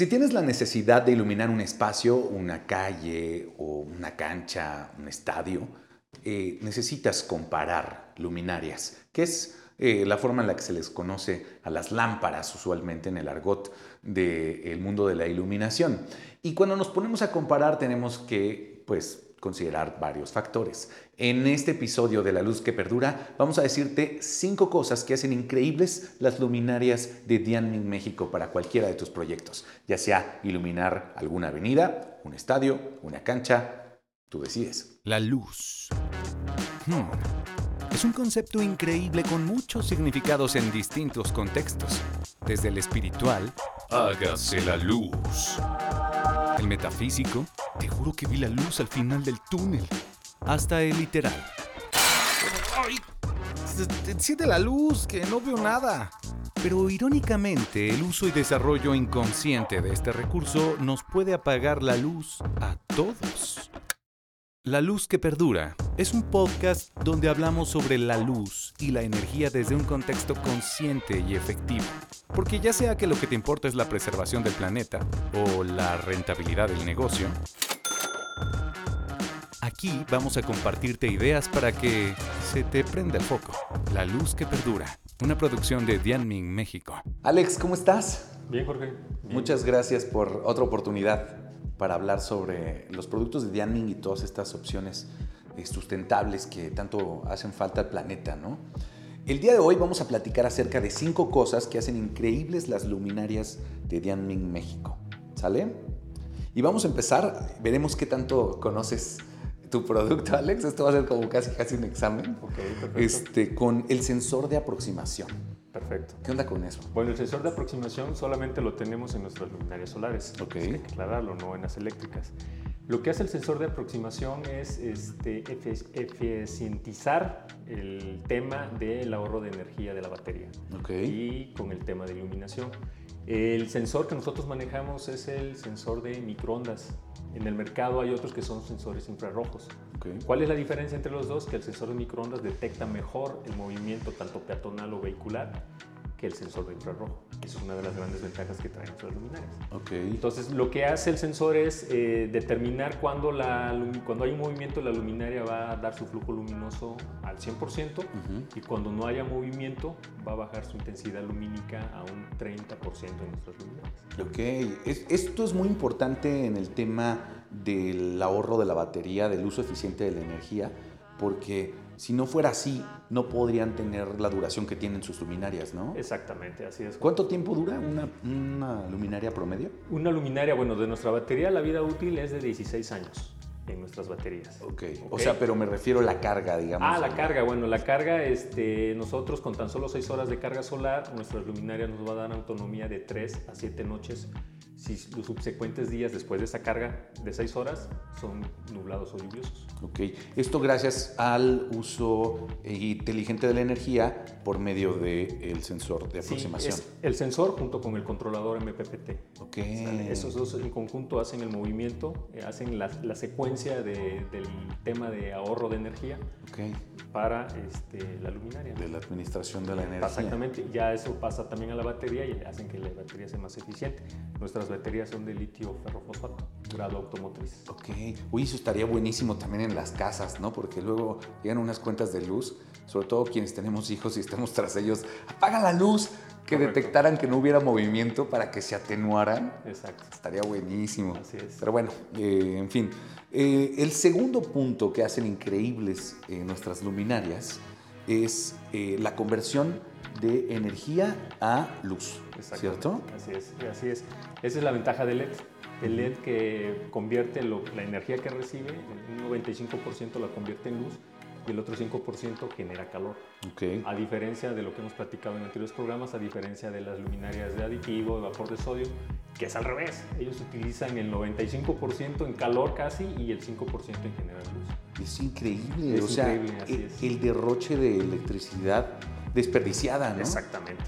Si tienes la necesidad de iluminar un espacio, una calle o una cancha, un estadio, eh, necesitas comparar luminarias, que es eh, la forma en la que se les conoce a las lámparas usualmente en el argot del mundo de la iluminación. Y cuando nos ponemos a comparar tenemos que, pues, considerar varios factores. En este episodio de La Luz que Perdura vamos a decirte cinco cosas que hacen increíbles las luminarias de Dianmin México para cualquiera de tus proyectos, ya sea iluminar alguna avenida, un estadio, una cancha, tú decides. La luz. Hmm. Es un concepto increíble con muchos significados en distintos contextos, desde el espiritual, hágase la luz, el metafísico, te juro que vi la luz al final del túnel, hasta el literal. ¡Ay! Enciende la luz, que no veo nada. Pero irónicamente, el uso y desarrollo inconsciente de este recurso nos puede apagar la luz a todos. La Luz que Perdura es un podcast donde hablamos sobre la luz y la energía desde un contexto consciente y efectivo. Porque ya sea que lo que te importa es la preservación del planeta o la rentabilidad del negocio, aquí vamos a compartirte ideas para que se te prenda el foco. La Luz que Perdura, una producción de Dianming México. Alex, ¿cómo estás? Bien, Jorge. Muchas gracias por otra oportunidad para hablar sobre los productos de Dianming y todas estas opciones sustentables que tanto hacen falta al planeta, ¿no? El día de hoy vamos a platicar acerca de cinco cosas que hacen increíbles las luminarias de Dianming México. ¿Sale? Y vamos a empezar, veremos qué tanto conoces tu producto, Alex. Esto va a ser como casi, casi un examen. Ok, perfecto. Este, con el sensor de aproximación. Perfecto. ¿Qué onda con eso? Bueno, el sensor de aproximación solamente lo tenemos en nuestras luminarias solares. Ok. Hay que aclararlo, no en las eléctricas. Lo que hace el sensor de aproximación es este, eficientizar el tema del ahorro de energía de la batería Ok. y con el tema de iluminación. El sensor que nosotros manejamos es el sensor de microondas. En el mercado hay otros que son sensores infrarrojos. ¿Cuál es la diferencia entre los dos? Que el sensor de microondas detecta mejor el movimiento tanto peatonal o vehicular que el sensor de infrarrojo. Esa es una de las grandes ventajas que traen nuestras luminarias. Ok. Entonces, lo que hace el sensor es eh, determinar cuándo, la, cuando hay un movimiento, la luminaria va a dar su flujo luminoso al 100% Ujú. y cuando no haya movimiento, va a bajar su intensidad lumínica a un 30% en nuestras luminarias. Ok, Es- esto es muy importante en el tema del ahorro de la batería, del uso eficiente de la energía, porque si no fuera así, no podrían tener la duración que tienen sus luminarias, ¿no? Exactamente, así es. ¿Cuánto tiempo dura una, una luminaria promedio? Una luminaria, bueno, de nuestra batería la vida útil es de 16 años en nuestras baterías. Ok, o sea, pero me refiero a la carga, digamos. Ah, la carga, bueno, la carga, este, nosotros con tan solo 6 horas de carga solar, nuestras luminarias nos va a dar autonomía de 3 a 7 noches. Si los subsecuentes días después de esa carga de 6 horas son nublados o lluviosos. Ok, esto gracias al uso eh, inteligente de la energía por medio del sensor de Sí, aproximación. es el sensor junto con el controlador MPPT. Ok. ¿Sale? Esos dos en conjunto hacen el movimiento, eh, hacen la, la secuencia de- del tema de ahorro de energía Ok, para este, la luminaria. de la administración de la energía. Exactamente, ya eso pasa también a la batería y hacen que la batería sea más eficiente. Nuestras baterías son de litio ferrofosfato, grado automotriz. Ok, uy, eso estaría buenísimo también en las casas, ¿no? Porque luego llegan unas cuentas de luz, sobre todo quienes tenemos hijos y estamos tras ellos, apaga la luz, que Correcto. detectaran que no hubiera movimiento para que se atenuaran. Exacto. Estaría buenísimo. Así es. Pero bueno, eh, en fin. Eh, el segundo punto que hacen increíbles eh, nuestras luminarias es la conversión de energía a luz, ¿cierto? Así es, así es. Esa es la ventaja del LED. El LED que convierte lo- la energía que recibe, un 95% la convierte en luz y el otro 5% genera calor. Ok. A diferencia de lo que hemos platicado en anteriores programas, a diferencia de las luminarias de aditivo, de vapor de sodio, que es al revés. Ellos utilizan el 95% en calor casi y el 5% en generar luz. Es increíble, Es o sea, increíble, así el, es. el derroche de electricidad desperdiciada, ¿no? Exactamente.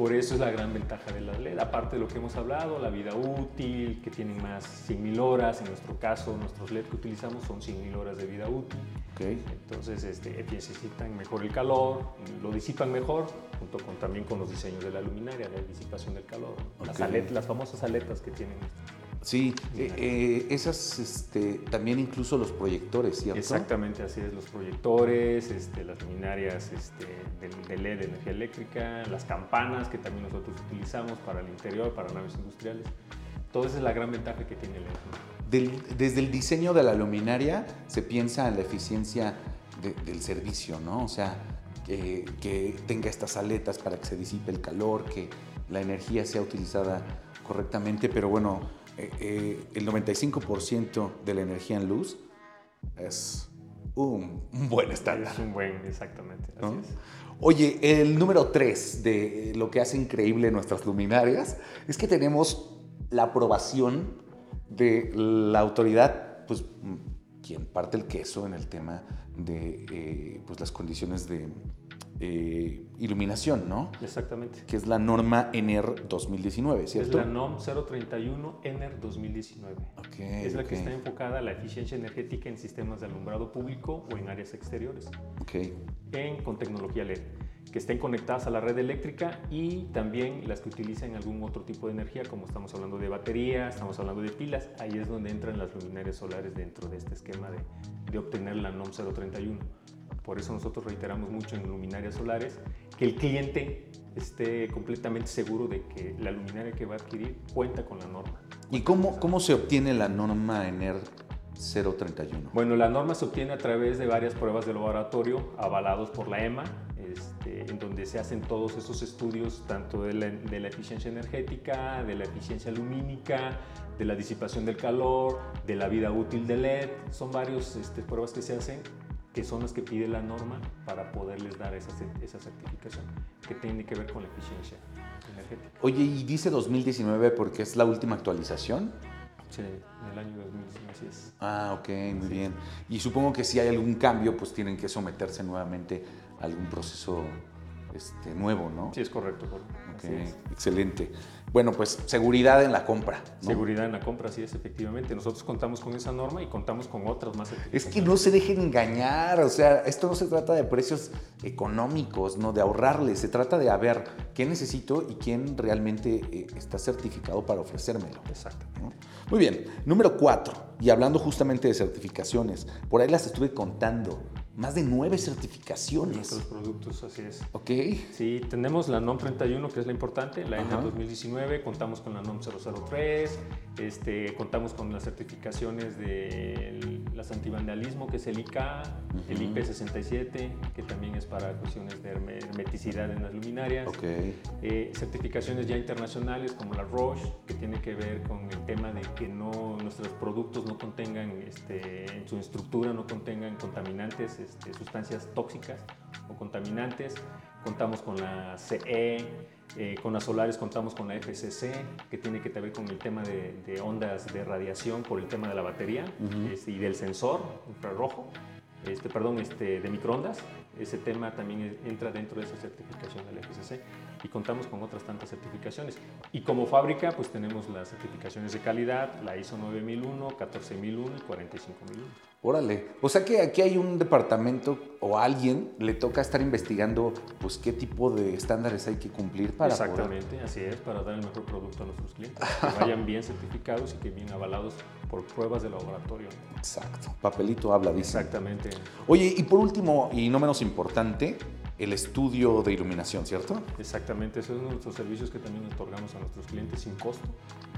Por eso es la gran ventaja de las LED. Aparte de lo que hemos hablado, la vida útil, que tienen más 100.000 horas. En nuestro caso, nuestros LED que utilizamos son 100.000 horas de vida útil. Okay. Entonces, este, necesitan mejor el calor, lo disipan mejor, junto con también con los diseños de la luminaria, de disipación del calor. Las, aletas, las famosas aletas que tienen Sí, eh, eh, esas, este, también incluso los proyectores, ¿cierto? Exactamente, así es, los proyectores, este, las luminarias este, de, LED de energía eléctrica, las campanas que también nosotros utilizamos para el interior, para naves industriales. Todo esa es la gran ventaja que tiene LED. desde el diseño de la luminaria se piensa en la eficiencia del servicio, ¿no? O sea, que, que tenga estas aletas para que se disipe el calor, que la energía sea utilizada correctamente, pero bueno, eh, el 95% de la energía en luz es un, buen estándar. Es un buen, exactamente. Oye, el número 3 de lo que hace increíble nuestras luminarias es que tenemos la aprobación de la autoridad, pues quien parte el queso en el tema de eh, pues, las condiciones de eh, iluminación, ¿no? Exactamente. Que es la norma ENER 2019, ¿cierto? Es la NOM 031 ENER 2019. Okay, es la que está enfocada a la eficiencia energética en sistemas de alumbrado público o en áreas exteriores. Ok. En, con tecnología LED que estén conectadas a la red eléctrica y también las que utilicen algún otro tipo de energía, como estamos hablando de baterías, estamos hablando de pilas, ahí es donde entran las luminarias solares dentro de este esquema de, de obtener la NOM 031. Por eso nosotros reiteramos mucho en luminarias solares que el cliente esté completamente seguro de que la luminaria que va a adquirir cuenta con la norma. ¿Y cómo, cómo se obtiene la norma ENER 031? Bueno, la norma se obtiene a través de varias pruebas de laboratorio avalados por la EMA, este, en donde se hacen todos esos estudios, tanto de la, de la, eficiencia energética, de la eficiencia lumínica, de la disipación del calor, de la vida útil del LED. Son varias este, pruebas que se hacen que son las que pide la norma para poderles dar esa, esa certificación, que tiene que ver con la eficiencia energética. Oye, ¿y dice 2019 porque es la última actualización? Sí, en el año 2019, así es. Ah, ok, muy bien. Y supongo que si hay algún cambio, pues tienen que someterse nuevamente a algún proceso este, nuevo, ¿no? Sí, es correcto. Okay, excelente. Bueno, pues seguridad en la compra. Seguridad en la compra, sí es, efectivamente. Nosotros contamos con esa norma y contamos con otras más. Es que no se dejen engañar, o sea, esto no se trata de precios económicos, no de ahorrarles, se trata de a ver qué necesito y quién realmente eh, está certificado para ofrecérmelo. Exacto. Muy bien, número cuatro, y hablando justamente de certificaciones, por ahí las estuve contando más de nueve certificaciones. Nuestros productos, así es. Ok. Sí, tenemos la NOM 31, que es la importante, la ENA 2019, contamos con la NOM 003, este, contamos con las certificaciones de las antivandalismo, que es el IK, el IP67, que también es para cuestiones de hermeticidad en las luminarias. Ok. Eh, certificaciones ya internacionales como la Roche, que tiene que ver con el tema de que no, nuestros productos no contengan, este, en su estructura no contengan contaminantes este, sustancias tóxicas o contaminantes. Contamos con la CE, eh, con las solares contamos con la FCC, que tiene que ver con el tema de, ondas de radiación por el tema de la batería este, y del sensor infrarrojo, este, perdón, este, de microondas. Ese tema también entra dentro de esa certificación de la FCC y contamos con otras tantas certificaciones. Y como fábrica, pues tenemos las certificaciones de calidad, la ISO 9001, 14001 y 45001. Órale, o sea que aquí hay un departamento o alguien le toca estar investigando pues qué tipo de estándares hay que cumplir para Exactamente, así es, para dar el mejor producto a nuestros clientes, que vayan bien certificados y que bien avalados por pruebas de laboratorio. Exacto, papelito habla, dice. Exactamente. Oye, y por último, y no menos importante, el estudio de iluminación, ¿cierto? Exactamente, esos son nuestros servicios que también otorgamos a nuestros clientes sin costo,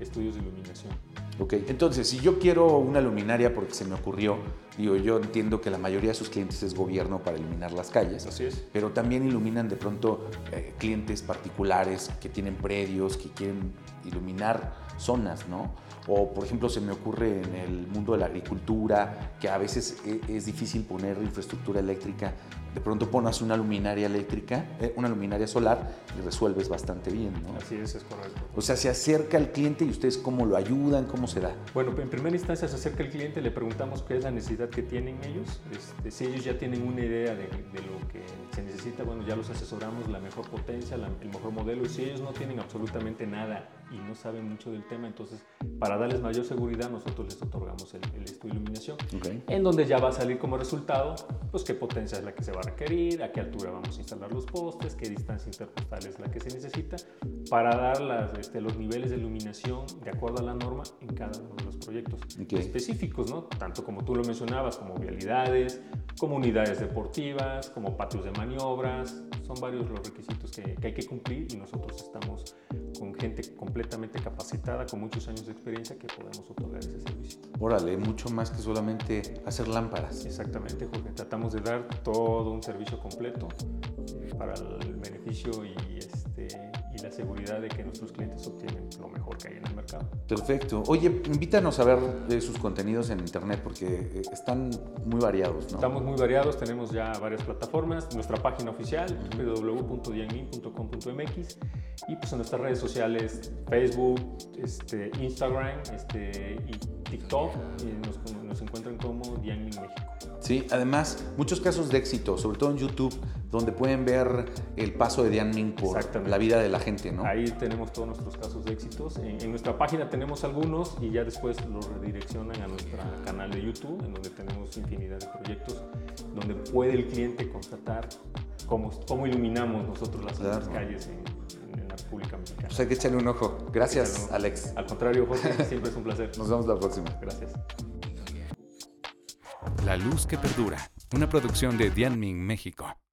estudios de iluminación. Ok, entonces, si yo quiero una luminaria porque se me ocurrió, digo, yo entiendo que la mayoría de sus clientes es gobierno para iluminar las calles. Así es. Pero también iluminan de pronto eh, clientes particulares que tienen predios, que quieren iluminar zonas, ¿no? O, por ejemplo, se me ocurre en el mundo de la agricultura, que a veces e, es difícil poner infraestructura eléctrica. De pronto pones una luminaria eléctrica, eh, una luminaria solar y resuelves bastante bien, ¿no? Así es, es correcto. O sea, se acerca al cliente y ustedes cómo lo ayudan, cómo se da. Bueno, en primera instancia se acerca el cliente, le preguntamos qué es la necesidad que tienen ellos. Este, si ellos ya tienen una idea de, de, lo que se necesita, bueno, ya los asesoramos la mejor potencia, la, el mejor modelo. Y si ellos no tienen absolutamente nada y no saben mucho del tema, entonces para darles mayor seguridad nosotros les otorgamos el, el estudio de iluminación, Okay. en donde ya va a salir como resultado, pues qué potencia es la que se va a requerir, a qué altura vamos a instalar los postes, qué distancia interpostal es la que se necesita, para dar las, este, los niveles de iluminación de acuerdo a la norma en cada uno de los proyectos Okay. específicos, ¿no? Tanto como tú lo mencionabas, como vialidades, como unidades deportivas, como patios de maniobras, son varios los requisitos que, que hay que cumplir y nosotros estamos con gente completamente capacitada, con muchos años de experiencia que podemos otorgar ese servicio. Órale, mucho más que solamente hacer lámparas. Exactamente, Jorge. Tratamos de dar todo un servicio completo eh, para el beneficio y, este, y la seguridad de que nuestros clientes obtienen lo mejor que hay en el mercado. Perfecto. Oye, invítanos a ver sus contenidos en internet porque eh, están muy variados, ¿no? Estamos muy variados, tenemos ya varias plataformas, nuestra página oficial www.dianmin.com.mx y pues en nuestras redes sociales Facebook, este, Instagram este, y TikTok nos, nos encuentran como Dianmin México. Sí, además, muchos casos de éxito, sobre todo en YouTube, donde pueden ver el paso de Dian Ming por la vida de la gente, ¿no? Ahí tenemos todos nuestros casos de éxitos. En, en nuestra página tenemos algunos y ya después los redireccionan a nuestro canal de YouTube, en donde tenemos infinidad de proyectos, donde puede el cliente constatar cómo, cómo iluminamos nosotros las, Claro. las calles en, República Mexicana. Pues hay que echarle un ojo. Gracias, Alex. Al contrario, Jorge, siempre es un placer. Nos vemos la próxima. Gracias. La luz que perdura, una producción de Dianmin México.